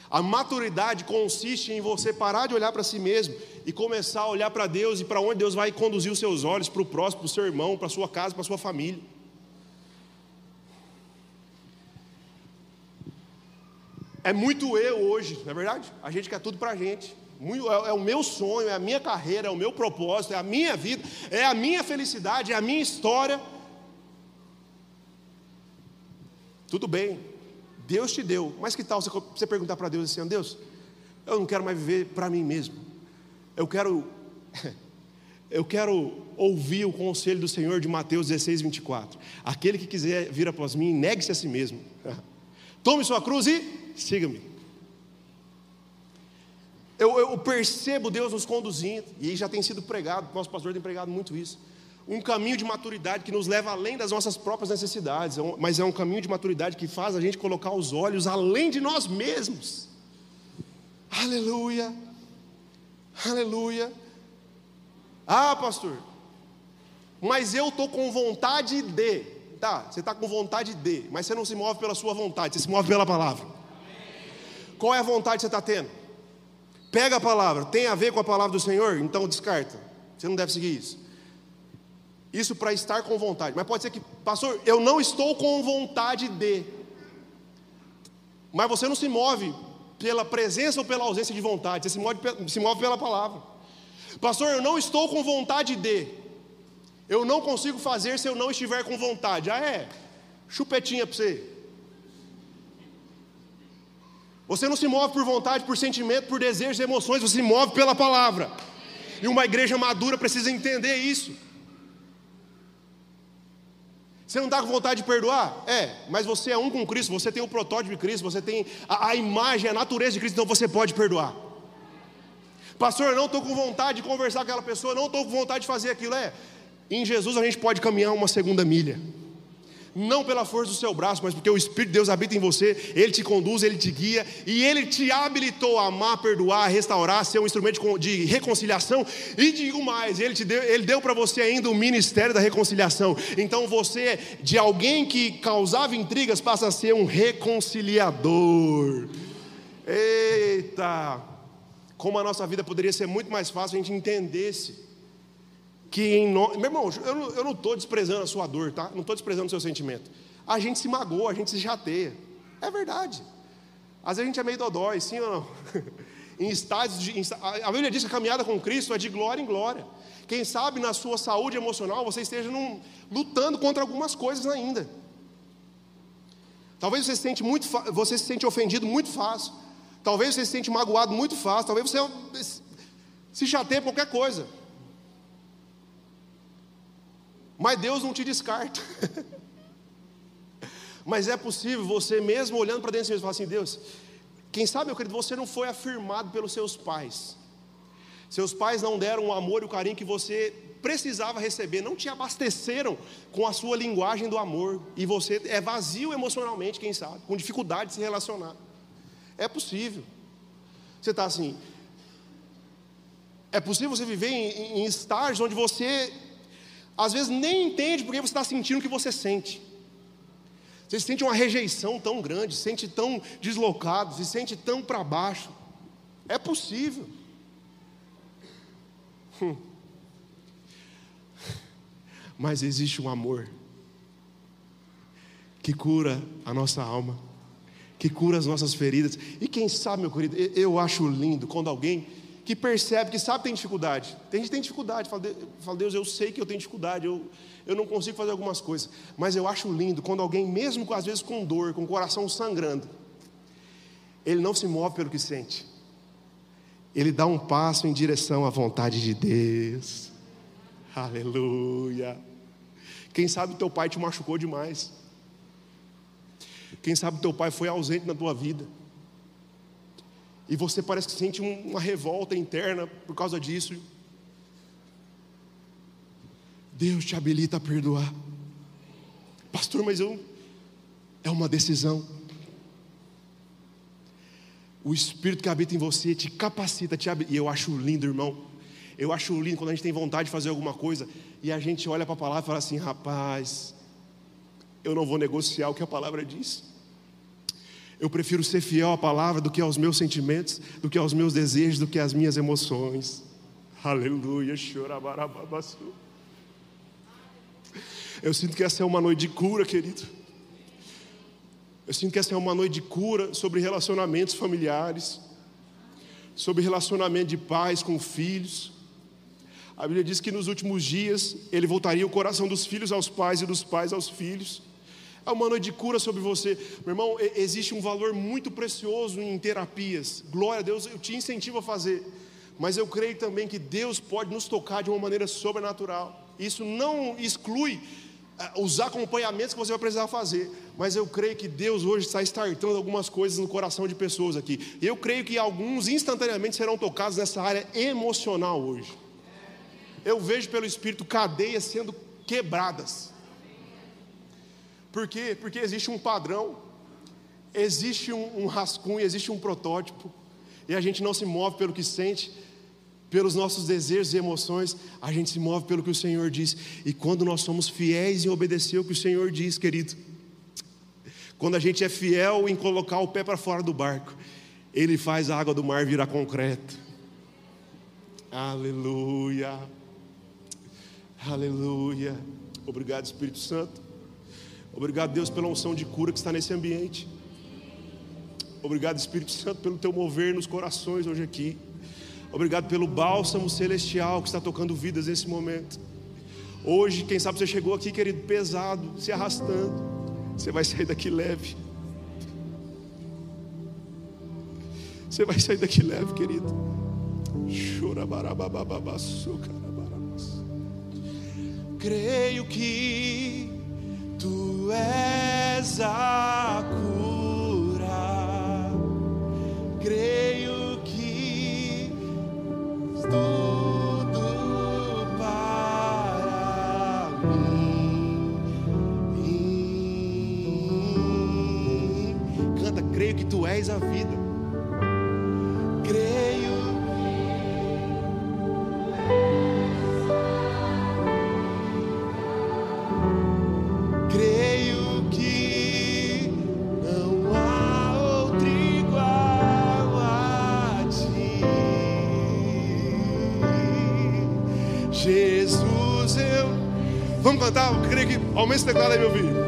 A maturidade consiste em você parar de olhar para si mesmo e começar a olhar para Deus e para onde Deus vai conduzir os seus olhos, para o próximo, para o seu irmão, para a sua casa, para a sua família. É muito eu hoje, não é verdade? A gente quer tudo para a gente. É, é, o meu sonho, é a minha carreira, é o meu propósito, é a minha vida, é a minha felicidade, é a minha história. Tudo bem, Deus te deu, mas que tal você perguntar para Deus assim: Deus, eu não quero mais viver para mim mesmo, eu quero, <laughs> eu quero ouvir o conselho do Senhor de Mateus 16, 24. Aquele que quiser vir após mim, negue-se a si mesmo, <laughs> tome sua cruz e siga-me. Eu, eu, percebo Deus nos conduzindo, e já tem sido pregado, nosso pastor tem pregado muito isso. Um caminho de maturidade que nos leva além das nossas próprias necessidades, é mas é um caminho de maturidade que faz a gente colocar os olhos além de nós mesmos. Aleluia, aleluia. Ah, pastor, mas eu estou com vontade de. Tá, você está com vontade de, mas você não se move pela sua vontade, você se move pela palavra. Qual é a vontade que você está tendo? Pega a palavra, tem a ver com a palavra do Senhor? Então descarta. Você não deve seguir isso. Isso para estar com vontade. Mas pode ser que, pastor, eu não estou com vontade de. Mas você não se move pela presença ou pela ausência de vontade, você se move, se move pela palavra. Pastor, eu não estou com vontade de. Eu não consigo fazer se eu não estiver com vontade. Ah, é? Chupetinha para você. Você não se move por vontade, por sentimento, por desejos, emoções, você se move pela palavra. E uma igreja madura precisa entender isso. Você não está com vontade de perdoar? É, mas você é um com Cristo, você tem o protótipo de Cristo, você tem a, a imagem, a natureza de Cristo, então você pode perdoar. Pastor, eu não estou com vontade de conversar com aquela pessoa, não estou com vontade de fazer aquilo. É, em Jesus a gente pode caminhar uma segunda milha não pela força do seu braço, mas porque o Espírito de Deus habita em você, Ele te conduz, Ele te guia, e Ele te habilitou a amar, perdoar, restaurar, ser um instrumento de reconciliação, e digo mais, Ele, te deu, Ele deu para você ainda o ministério da reconciliação, então você, de alguém que causava intrigas, passa a ser um reconciliador, eita, como a nossa vida poderia ser muito mais fácil se a gente entendesse, que em nós. Meu irmão, eu não estou desprezando a sua dor, tá? Não estou desprezando o seu sentimento. A gente se magoa, a gente se chateia. É verdade. Às vezes a gente é meio dodói, sim ou não? <laughs> em estágios de. a Bíblia diz que a caminhada com Cristo é de glória em glória. Quem sabe na sua saúde emocional você esteja num, lutando contra algumas coisas ainda. Talvez você se sente muito, você se sente ofendido muito fácil. Talvez você se sente magoado muito fácil. Talvez você se chateia por qualquer coisa. Mas Deus não te descarta. <laughs> Mas é possível você mesmo olhando para dentro de si mesmo falar assim: Deus, quem sabe, meu querido, você não foi afirmado pelos seus pais. Seus pais não deram o amor e o carinho que você precisava receber, não te abasteceram com a sua linguagem do amor, e você é vazio emocionalmente, quem sabe, com dificuldade de se relacionar. É possível. Você está assim. É possível você viver em, em estágios onde você às vezes nem entende porque você está sentindo o que você sente. Você sente uma rejeição tão grande, se sente tão deslocado, se sente tão para baixo. É possível. Hum. Mas existe um amor que cura a nossa alma, que cura as nossas feridas. E quem sabe, meu querido, eu acho lindo quando alguém que percebe, que sabe que tem dificuldade. Tem gente que tem dificuldade, fala, Deus, eu sei que eu tenho dificuldade, eu, eu não consigo fazer algumas coisas. Mas eu acho lindo quando alguém, mesmo às vezes com dor, com o coração sangrando, ele não se move pelo que sente. Ele dá um passo em direção à vontade de Deus. Aleluia. Quem sabe teu pai te machucou demais. Quem sabe teu pai foi ausente na tua vida. E você parece que sente uma revolta interna por causa disso. Deus te habilita a perdoar. Pastor, mas eu é uma decisão. O Espírito que habita em você te capacita, te habita. E eu acho lindo, irmão. Eu acho lindo quando a gente tem vontade de fazer alguma coisa e a gente olha para a palavra e fala assim: rapaz, eu não vou negociar o que a palavra diz. Eu prefiro ser fiel à palavra do que aos meus sentimentos, do que aos meus desejos, do que às minhas emoções. Aleluia, chorabarababaçu. Eu sinto que essa é uma noite de cura, querido. Eu sinto que essa é uma noite de cura sobre relacionamentos familiares, sobre relacionamento de pais com filhos. A Bíblia diz que nos últimos dias ele voltaria o coração dos filhos aos pais e dos pais aos filhos. É uma noite de cura sobre você. Meu irmão, existe um valor muito precioso em terapias. Glória a Deus, eu te incentivo a fazer. Mas eu creio também que Deus pode nos tocar de uma maneira sobrenatural. Isso não exclui é, os acompanhamentos que você vai precisar fazer. Mas eu creio que Deus hoje está startando algumas coisas no coração de pessoas aqui. Eu creio que alguns instantaneamente serão tocados nessa área emocional hoje. Eu vejo pelo Espírito cadeias sendo quebradas. Por quê? Porque existe um padrão, existe um, um rascunho, existe um protótipo, e a gente não se move pelo que sente, pelos nossos desejos e emoções, a gente se move pelo que o Senhor diz. E quando nós somos fiéis em obedecer o que o Senhor diz, querido, quando a gente é fiel em colocar o pé para fora do barco, Ele faz a água do mar virar concreto. Aleluia. Aleluia. Obrigado, Espírito Santo. Obrigado, Deus, pela unção de cura que está nesse ambiente. Obrigado, Espírito Santo, pelo teu mover nos corações hoje aqui. Obrigado pelo bálsamo celestial que está tocando vidas nesse momento. Hoje, quem sabe você chegou aqui, querido, pesado, se arrastando. Você vai sair daqui leve. Você vai sair daqui leve, querido. Creio que tu és a cura. Creio tudo para mim. Canta, creio que tu és a vida. Vamos cantar? Eu creio que. Aumenta esse teclado aí, meu filho.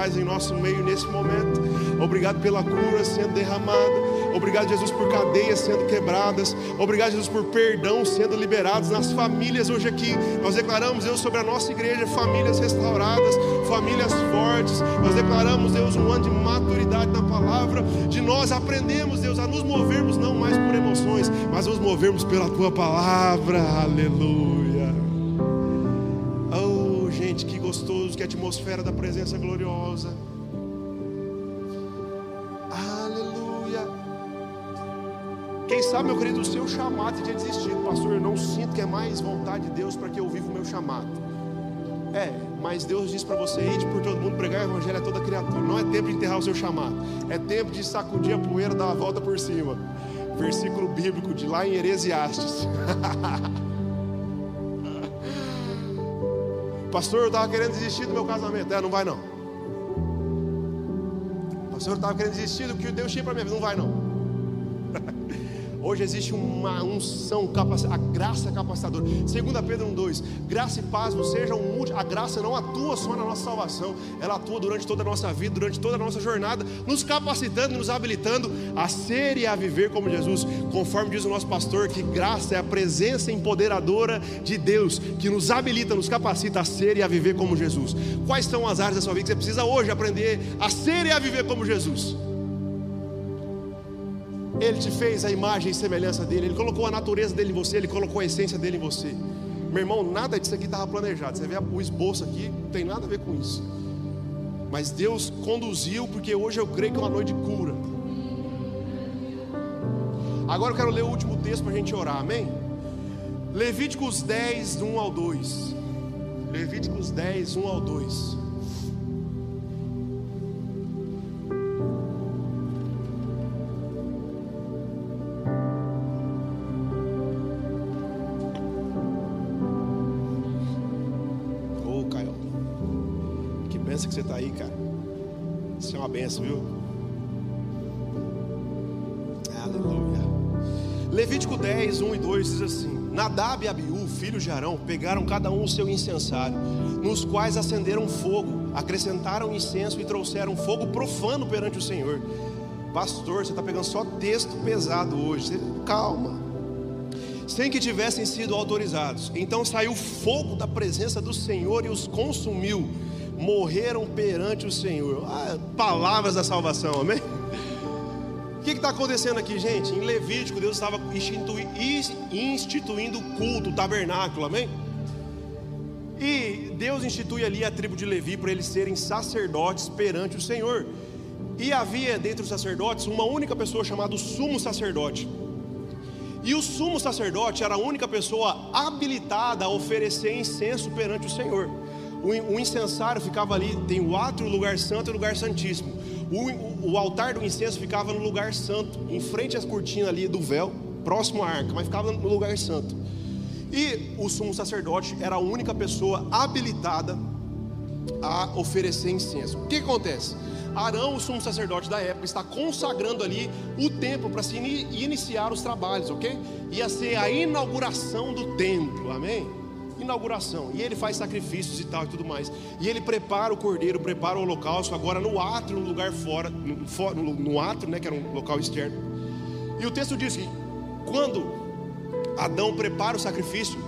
Faz em nosso meio nesse momento. Obrigado pela cura sendo derramada. Obrigado, Jesus, por cadeias sendo quebradas. Obrigado, Jesus, por perdão sendo liberados nas famílias hoje aqui. Nós declaramos, Deus, sobre a nossa igreja, famílias restauradas, famílias fortes. Nós declaramos, Deus, um ano de maturidade na palavra. De nós aprendemos, Deus, a nos movermos não mais por emoções, mas nos movermos pela tua palavra. Aleluia. Atmosfera da presença gloriosa. Quem sabe, meu querido, o seu chamado tinha desistido, pastor. Eu não sinto que é mais vontade de Deus para que eu viva o meu chamado. É, mas Deus diz para você ir por todo mundo pregar o evangelho a toda criatura. Não é tempo de enterrar o seu chamado, é tempo de sacudir a poeira, dar a volta por cima. Versículo bíblico de lá em Heresiastes. <laughs> Pastor, eu estava querendo desistir do meu casamento. É, não vai não. Pastor, eu estava querendo desistir do que Deus tinha para mim. Não vai não. Hoje existe uma unção, a graça capacitadora. 2 Pedro 1,2: Graça e paz não sejam múltiplos. A graça não atua só na nossa salvação, ela atua durante toda a nossa vida, durante toda a nossa jornada, nos capacitando, nos habilitando a ser e a viver como Jesus. Conforme diz o nosso pastor, que graça é a presença empoderadora de Deus, que nos habilita, nos capacita a ser e a viver como Jesus. Quais são as áreas da sua vida que você precisa hoje aprender a ser e a viver como Jesus? Ele te fez a imagem e semelhança dele, Ele colocou a natureza dele em você, Ele colocou a essência dele em você. Meu irmão, nada disso aqui estava planejado. Você vê o esboço aqui, não tem nada a ver com isso. Mas Deus conduziu, porque hoje eu creio que é uma noite de cura. Agora eu quero ler o último texto para a gente orar, amém? Levíticos 10, 1 ao 2. Levíticos 10, 1 ao 2. Viu? Aleluia. Levítico 10, 1 e 2 diz assim: Nadab e Abiú, filhos de Arão, pegaram cada um o seu incensário, nos quais acenderam fogo, acrescentaram incenso e trouxeram fogo profano perante o Senhor. Pastor, você está pegando só texto pesado hoje. Calma. Sem que tivessem sido autorizados. Então saiu fogo da presença do Senhor e os consumiu morreram perante o Senhor. Ah, palavras da salvação, amém? O que está acontecendo aqui, gente? Em Levítico, Deus estava instituindo o culto, o tabernáculo, amém? E Deus institui ali a tribo de Levi para eles serem sacerdotes perante o Senhor. E havia dentre os sacerdotes uma única pessoa chamada sumo sacerdote. E o sumo sacerdote era a única pessoa habilitada a oferecer incenso perante o Senhor. O, incensário ficava ali, tem o átrio, o lugar santo e o lugar santíssimo. O, o, altar do incenso ficava no lugar santo, em frente às cortinas ali do véu, próximo à arca, mas ficava no lugar santo. E o sumo sacerdote era a única pessoa habilitada a oferecer incenso. O que acontece? Arão, o sumo sacerdote da época, está consagrando ali o templo para se iniciar os trabalhos, ok? Ia ser a inauguração do templo, amém? Inauguração. E ele faz sacrifícios e tal e tudo mais. E ele prepara o cordeiro, prepara o holocausto, agora no átrio, no lugar fora, no, no, no átrio, né, que era um local externo. E o texto diz que quando Adão prepara o sacrifício,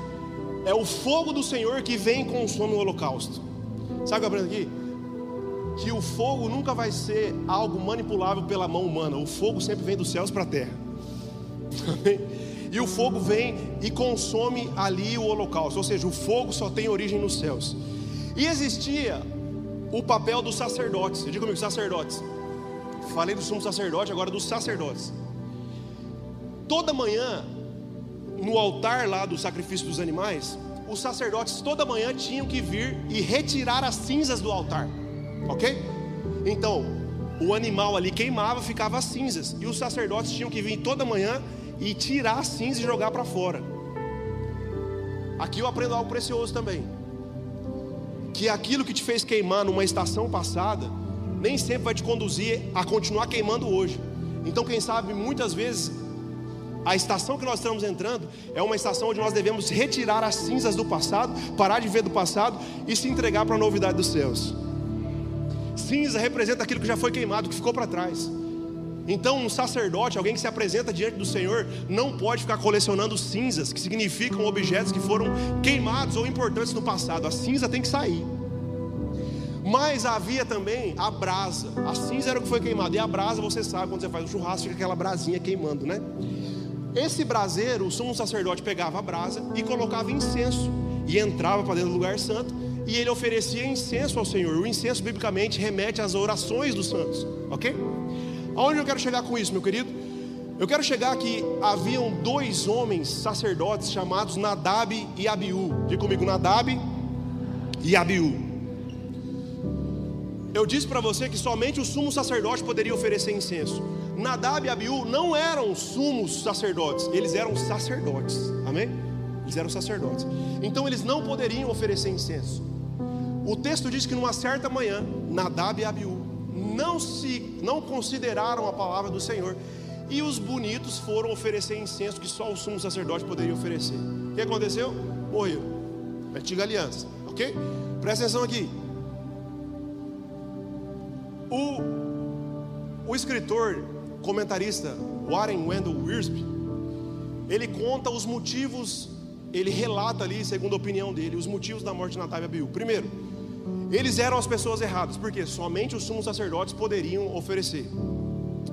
é o fogo do Senhor que vem e consome o holocausto. Sabe o que eu aprendo aqui? Que o fogo nunca vai ser algo manipulável pela mão humana. O fogo sempre vem dos céus para a terra. <laughs> Amém? E o fogo vem e consome ali o holocausto, ou seja, o fogo só tem origem nos céus. E existia o papel dos sacerdotes, diga comigo, sacerdotes. Falei do sumo sacerdote, agora dos sacerdotes. Toda manhã, no altar lá do sacrifício dos animais, os sacerdotes toda manhã tinham que vir e retirar as cinzas do altar, ok? Então, o animal ali queimava, ficava as cinzas, e os sacerdotes tinham que vir toda manhã e tirar a cinza e jogar para fora. Aqui eu aprendo algo precioso também. Que aquilo que te fez queimar numa estação passada, nem sempre vai te conduzir a continuar queimando hoje. Então, quem sabe, muitas vezes, a estação que nós estamos entrando é uma estação onde nós devemos retirar as cinzas do passado, parar de ver do passado e se entregar para a novidade dos céus. cinza representa aquilo que já foi queimado, que ficou para trás. Então, um sacerdote, alguém que se apresenta diante do Senhor, não pode ficar colecionando cinzas, que significam objetos que foram queimados ou importantes no passado. A cinza tem que sair. Mas havia também a brasa. A cinza era o que foi queimado. E a brasa, você sabe, quando você faz o churrasco, fica aquela brasinha queimando, né? Esse braseiro, o sumo sacerdote pegava a brasa e colocava incenso. E entrava para dentro do lugar santo. E ele oferecia incenso ao Senhor. O incenso, biblicamente, remete às orações dos santos. Ok? Aonde eu quero chegar com isso, meu querido? Eu quero chegar que haviam dois homens sacerdotes chamados Nadab e Abiú. Diga comigo, Nadab e Abiú. Eu disse para você que somente o sumo sacerdote poderia oferecer incenso. Nadab e Abiú não eram sumos sacerdotes, eles eram sacerdotes. Amém? Eles eram sacerdotes. Então eles não poderiam oferecer incenso. O texto diz que numa certa manhã, Nadab e Abiú não se não consideraram a palavra do Senhor e os bonitos foram oferecer incenso que só o sumo sacerdote poderia oferecer. O que aconteceu? Morreu. Antiga aliança, ok? Presta atenção aqui. O, o escritor, comentarista Warren Wendell Wiersbe, ele conta os motivos, ele relata ali, segundo a opinião dele, os motivos da morte de Natália Abiú. Primeiro, eles eram as pessoas erradas, porque somente os sumos sacerdotes poderiam oferecer.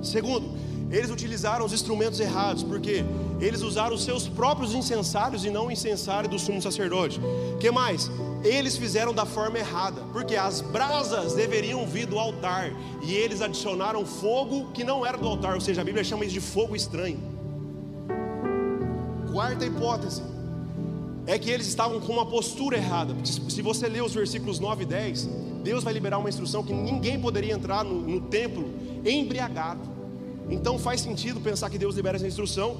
Segundo, eles utilizaram os instrumentos errados, porque eles usaram os seus próprios incensários e não o incensário do sumo sacerdote. Que mais? Eles fizeram da forma errada, porque as brasas deveriam vir do altar e eles adicionaram fogo que não era do altar, ou seja, a Bíblia chama isso de fogo estranho. Quarta hipótese, é que eles estavam com uma postura errada. Se você ler os versículos 9 e 10, Deus vai liberar uma instrução que ninguém poderia entrar no, no templo embriagado. Então faz sentido pensar que Deus libera essa instrução,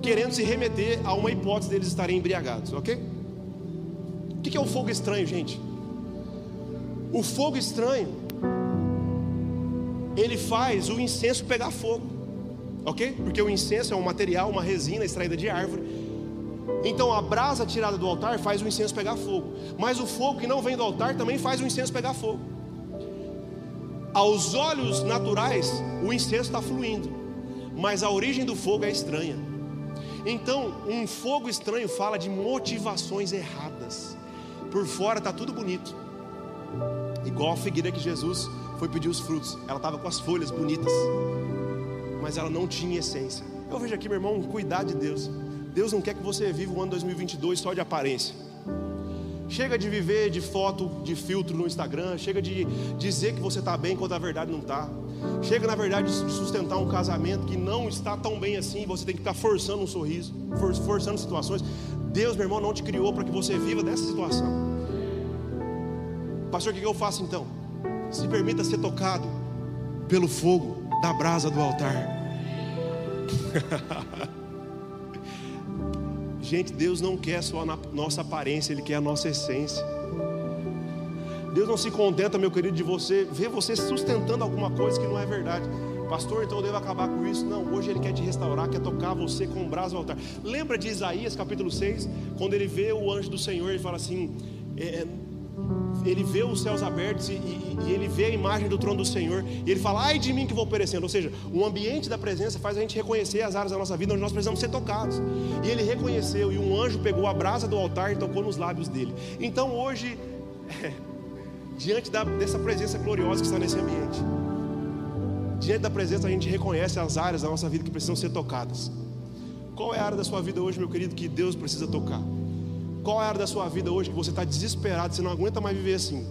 querendo se remeter a uma hipótese deles estarem embriagados, ok? O que é o fogo estranho, gente? O fogo estranho, ele faz o incenso pegar fogo, ok? Porque o incenso é um material, uma resina extraída de árvore então a brasa tirada do altar faz o incenso pegar fogo, mas o fogo que não vem do altar também faz o incenso pegar fogo. Aos olhos naturais, o incenso está fluindo, mas a origem do fogo é estranha. Então, um fogo estranho fala de motivações erradas. Por fora está tudo bonito, igual a figueira que Jesus foi pedir os frutos. Ela estava com as folhas bonitas, mas ela não tinha essência. Eu vejo aqui, meu irmão, cuidado de Deus. Deus não quer que você viva o ano 2022 só de aparência. Chega de viver de foto, de filtro no Instagram. Chega de dizer que você está bem quando a verdade não está. Chega, na verdade, de sustentar um casamento que não está tão bem assim. Você tem que ficar forçando um sorriso, forçando situações. Deus, meu irmão, não te criou para que você viva dessa situação. Pastor, o que eu faço então? Se permita ser tocado pelo fogo da brasa do altar. <laughs> Gente, Deus não quer só a nossa aparência, Ele quer a nossa essência. Deus não se contenta, meu querido, de você ver você sustentando alguma coisa que não é verdade. Pastor, então eu devo acabar com isso? Não, hoje Ele quer te restaurar, quer tocar você com o braço no altar. Lembra de Isaías capítulo 6, quando ele vê o anjo do Senhor, ele fala assim: é, ele vê os céus abertos e, e, e, ele vê a imagem do trono do Senhor, e ele fala, ai de mim que vou perecendo. Ou seja, o ambiente da presença faz a gente reconhecer as áreas da nossa vida onde nós precisamos ser tocados. E ele reconheceu, e um anjo pegou a brasa do altar e tocou nos lábios dele. Então hoje, é, <laughs> diante da, dessa presença gloriosa que está nesse ambiente, diante da presença a gente reconhece as áreas da nossa vida que precisam ser tocadas. Qual é a área da sua vida hoje, meu querido, que Deus precisa tocar? Qual é a área da sua vida hoje que você está desesperado, você não aguenta mais viver assim?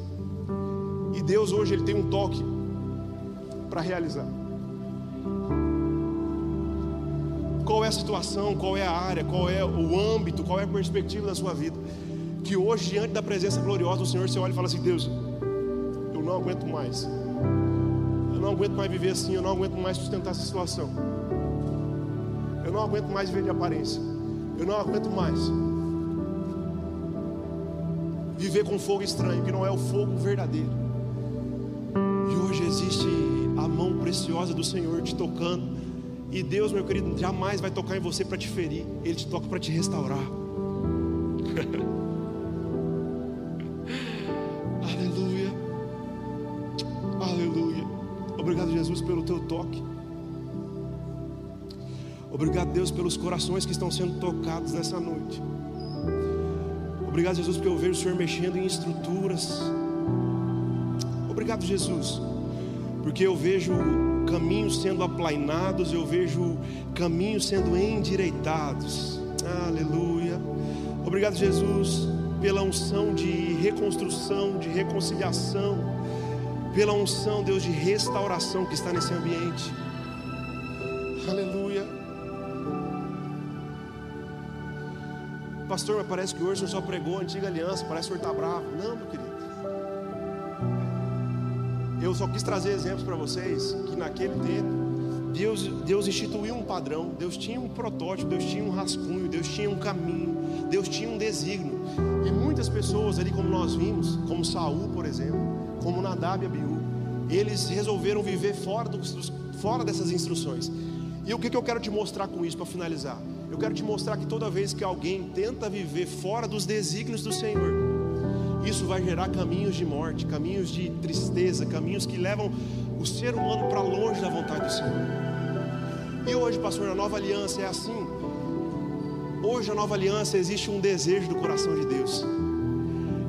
E Deus hoje ele tem um toque para realizar. Qual é a situação, qual é a área, qual é o âmbito, qual é a perspectiva da sua vida? Que hoje, diante da presença gloriosa do Senhor, você olha e fala assim: Deus, eu não aguento mais. Eu não aguento mais viver assim, eu não aguento mais sustentar essa situação. Eu não aguento mais viver de aparência. Eu não aguento mais viver com fogo estranho, que não é o fogo verdadeiro. E hoje existe a mão preciosa do Senhor te tocando. E Deus, meu querido, jamais vai tocar em você para te ferir, Ele te toca para te restaurar. <laughs> Aleluia. Jesus, pelo teu toque. Obrigado, Deus, pelos corações que estão sendo tocados nessa noite. Obrigado, Jesus, porque eu vejo o Senhor mexendo em estruturas. Obrigado, Jesus, porque eu vejo caminhos sendo aplainados, eu vejo caminhos sendo endireitados. Aleluia. Obrigado, Jesus, pela unção de reconstrução, de reconciliação, pela unção, Deus, de restauração que está nesse ambiente. Pastor, mas parece que hoje o senhor só pregou a antiga aliança, parece que o senhor está bravo. Não, meu querido. Eu só quis trazer exemplos para vocês que naquele tempo Deus, Deus instituiu um padrão, Deus tinha um protótipo, Deus tinha um rascunho, Deus tinha um caminho, Deus tinha um desígnio. E muitas pessoas ali, como nós vimos, como Saul, por exemplo, como Nadab e Abiú, eles resolveram viver fora, dos, fora dessas instruções. E o que, que eu quero te mostrar com isso para finalizar? Eu quero te mostrar que toda vez que alguém tenta viver fora dos desígnios do Senhor, isso vai gerar caminhos de morte, caminhos de tristeza, caminhos que levam o ser humano para longe da vontade do Senhor. E hoje, pastor, a nova aliança é assim. Hoje, a nova aliança existe um desejo do coração de Deus.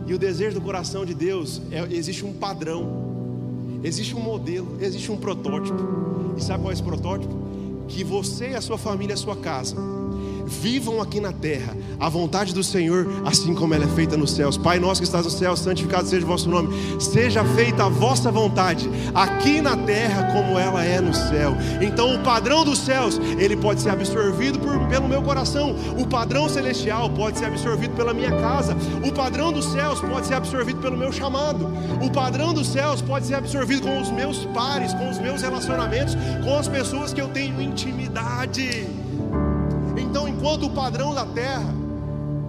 E o desejo do coração de Deus é, existe um padrão, existe um modelo, existe um protótipo. E sabe qual é esse protótipo? Que você e a sua família, a sua casa, vivam aqui na terra a vontade do Senhor, assim como ela é feita nos céus. Pai nosso que estás no céu, santificado seja o vosso nome. Seja feita a vossa vontade, aqui na terra como ela é no céu. Então, o padrão dos céus, ele pode ser absorvido por, pelo meu coração. O padrão celestial pode ser absorvido pela minha casa. O padrão dos céus pode ser absorvido pelo meu chamado. O padrão dos céus pode ser absorvido com os meus pares, com os meus relacionamentos, com as pessoas que eu tenho intimidade. Enquanto o padrão da terra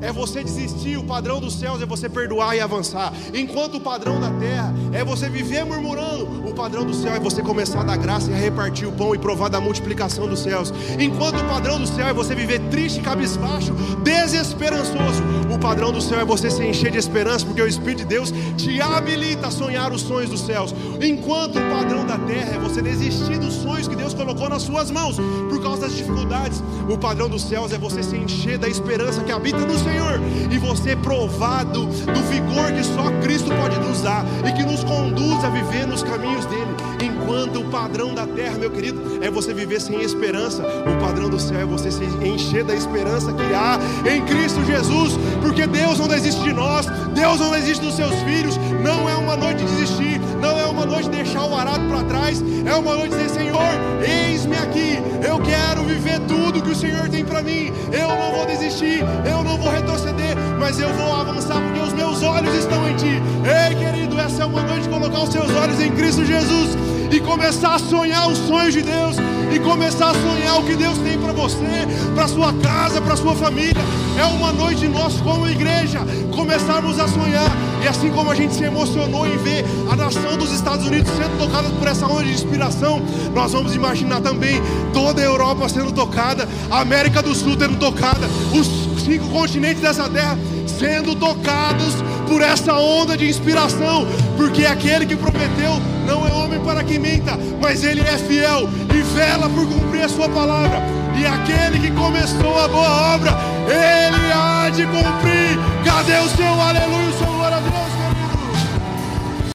é você desistir, o padrão dos céus é você perdoar e avançar. Enquanto o padrão da terra é você viver murmurando, o padrão do céu é você começar a dar graça e a repartir o pão e provar da multiplicação dos céus. Enquanto o padrão do céu é você viver triste, cabisbaixo, desesperançoso, o padrão do céu é você se encher de esperança, porque o Espírito de Deus te habilita a sonhar os sonhos dos céus. Enquanto o padrão da terra é você desistir dos sonhos que Deus colocou nas suas mãos por causa das dificuldades, o padrão dos céus é você se encher da esperança que habita no Senhor e você provado do vigor que só Cristo pode nos dar e que nos conduz a viver nos caminhos dele. Enquanto o padrão da terra, meu querido, é você viver sem esperança, o padrão do céu é você se encher da esperança que há em Cristo Jesus, porque Deus não desiste de nós, Deus não desiste dos seus filhos. Não é uma noite de desistir, não é uma noite de deixar o arado para trás, é uma noite dizer: Senhor, eis-me aqui, eu quero viver tudo que o Senhor tem para mim. Eu não vou desistir, eu não vou retroceder, mas eu vou avançar porque os meus olhos estão em Ti. Ei, querido, essa é uma noite de colocar os seus olhos em Cristo Jesus e começar a sonhar os sonhos de Deus e começar a sonhar o que Deus tem para você, para sua casa, para sua família. É uma noite nós como igreja começarmos a sonhar e assim como a gente se emocionou em ver a nação dos Estados Unidos sendo tocada por essa onda de inspiração, nós vamos imaginar também toda a Europa sendo tocada, a América do Sul sendo tocada, os cinco continentes dessa terra sendo tocados por essa onda de inspiração, porque aquele que prometeu não é homem para que minta, mas ele é fiel e vela por cumprir a sua palavra e aquele que começou a boa obra, ele há de cumprir. Cadê o seu aleluia? O seu